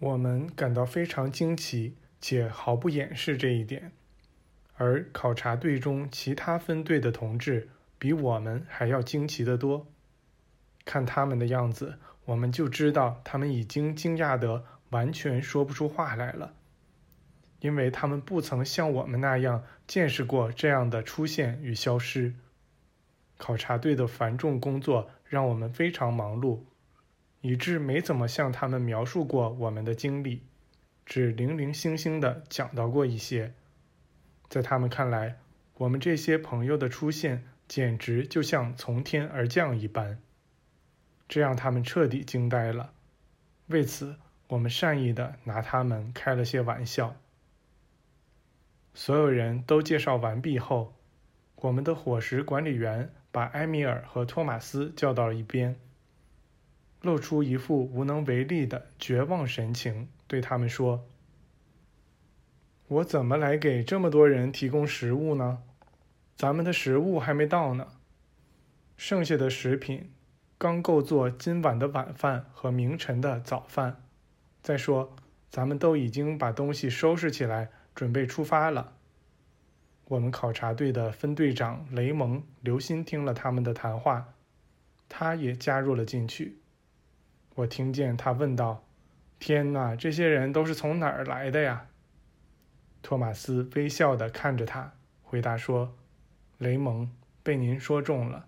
我们感到非常惊奇，且毫不掩饰这一点。而考察队中其他分队的同志比我们还要惊奇得多。看他们的样子，我们就知道他们已经惊讶得完全说不出话来了，因为他们不曾像我们那样见识过这样的出现与消失。考察队的繁重工作让我们非常忙碌。以致没怎么向他们描述过我们的经历，只零零星星地讲到过一些。在他们看来，我们这些朋友的出现简直就像从天而降一般，这让他们彻底惊呆了。为此，我们善意地拿他们开了些玩笑。所有人都介绍完毕后，我们的伙食管理员把埃米尔和托马斯叫到了一边。露出一副无能为力的绝望神情，对他们说：“我怎么来给这么多人提供食物呢？咱们的食物还没到呢，剩下的食品刚够做今晚的晚饭和明晨的早饭。再说，咱们都已经把东西收拾起来，准备出发了。”我们考察队的分队长雷蒙留心听了他们的谈话，他也加入了进去。我听见他问道：“天哪，这些人都是从哪儿来的呀？”托马斯微笑地看着他，回答说：“雷蒙，被您说中了，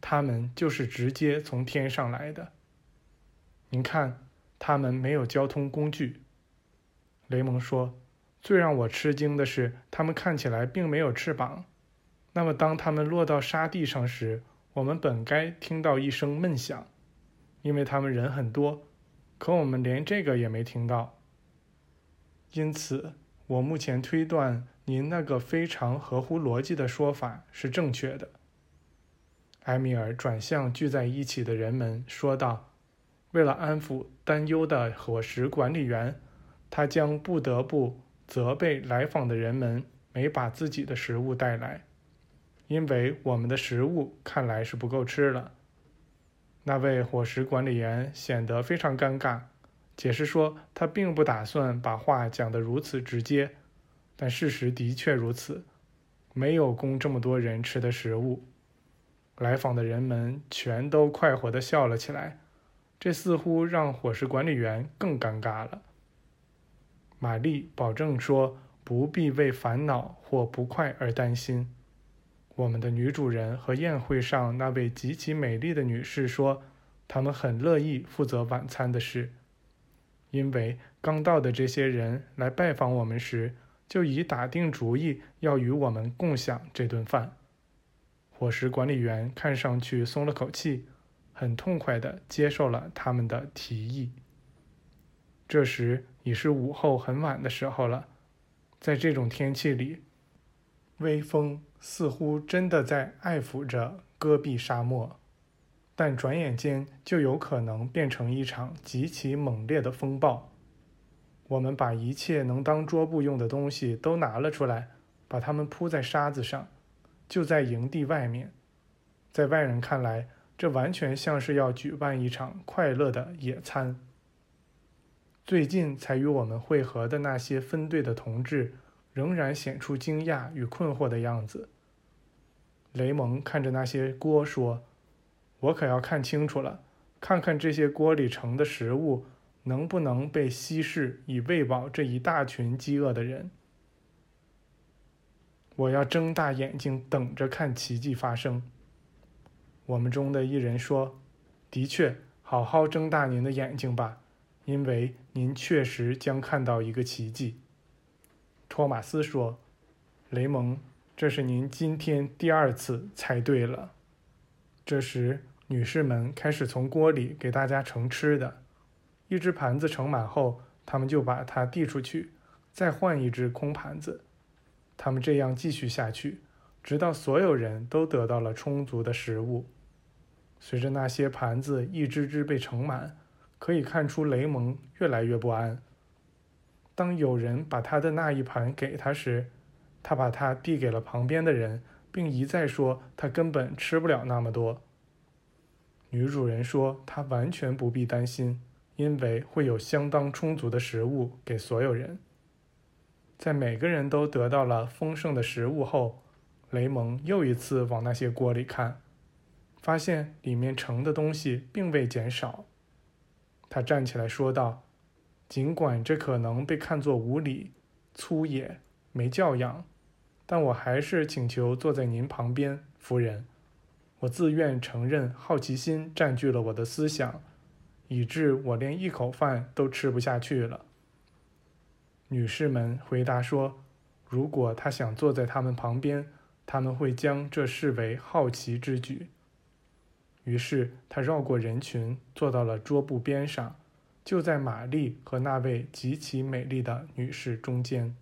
他们就是直接从天上来的。您看，他们没有交通工具。”雷蒙说：“最让我吃惊的是，他们看起来并没有翅膀。那么，当他们落到沙地上时，我们本该听到一声闷响。”因为他们人很多，可我们连这个也没听到。因此，我目前推断您那个非常合乎逻辑的说法是正确的。埃米尔转向聚在一起的人们说道：“为了安抚担忧的伙食管理员，他将不得不责备来访的人们没把自己的食物带来，因为我们的食物看来是不够吃了。”那位伙食管理员显得非常尴尬，解释说他并不打算把话讲得如此直接，但事实的确如此，没有供这么多人吃的食物。来访的人们全都快活地笑了起来，这似乎让伙食管理员更尴尬了。玛丽保证说不必为烦恼或不快而担心。我们的女主人和宴会上那位极其美丽的女士说，他们很乐意负责晚餐的事，因为刚到的这些人来拜访我们时，就已打定主意要与我们共享这顿饭。伙食管理员看上去松了口气，很痛快地接受了他们的提议。这时已是午后很晚的时候了，在这种天气里。微风似乎真的在爱抚着戈壁沙漠，但转眼间就有可能变成一场极其猛烈的风暴。我们把一切能当桌布用的东西都拿了出来，把它们铺在沙子上，就在营地外面。在外人看来，这完全像是要举办一场快乐的野餐。最近才与我们会合的那些分队的同志。仍然显出惊讶与困惑的样子。雷蒙看着那些锅说：“我可要看清楚了，看看这些锅里盛的食物能不能被稀释，以喂饱这一大群饥饿的人。我要睁大眼睛等着看奇迹发生。”我们中的一人说：“的确，好好睁大您的眼睛吧，因为您确实将看到一个奇迹。”托马斯说：“雷蒙，这是您今天第二次猜对了。”这时，女士们开始从锅里给大家盛吃的。一只盘子盛满后，他们就把它递出去，再换一只空盘子。他们这样继续下去，直到所有人都得到了充足的食物。随着那些盘子一只只被盛满，可以看出雷蒙越来越不安。当有人把他的那一盘给他时，他把它递给了旁边的人，并一再说他根本吃不了那么多。女主人说：“他完全不必担心，因为会有相当充足的食物给所有人。在每个人都得到了丰盛的食物后，雷蒙又一次往那些锅里看，发现里面盛的东西并未减少。他站起来说道：“尽管这可能被看作无礼、粗野、没教养，但我还是请求坐在您旁边，夫人。我自愿承认，好奇心占据了我的思想，以致我连一口饭都吃不下去了。”女士们回答说：“如果他想坐在他们旁边，他们会将这视为好奇之举。”于是他绕过人群，坐到了桌布边上，就在玛丽和那位极其美丽的女士中间。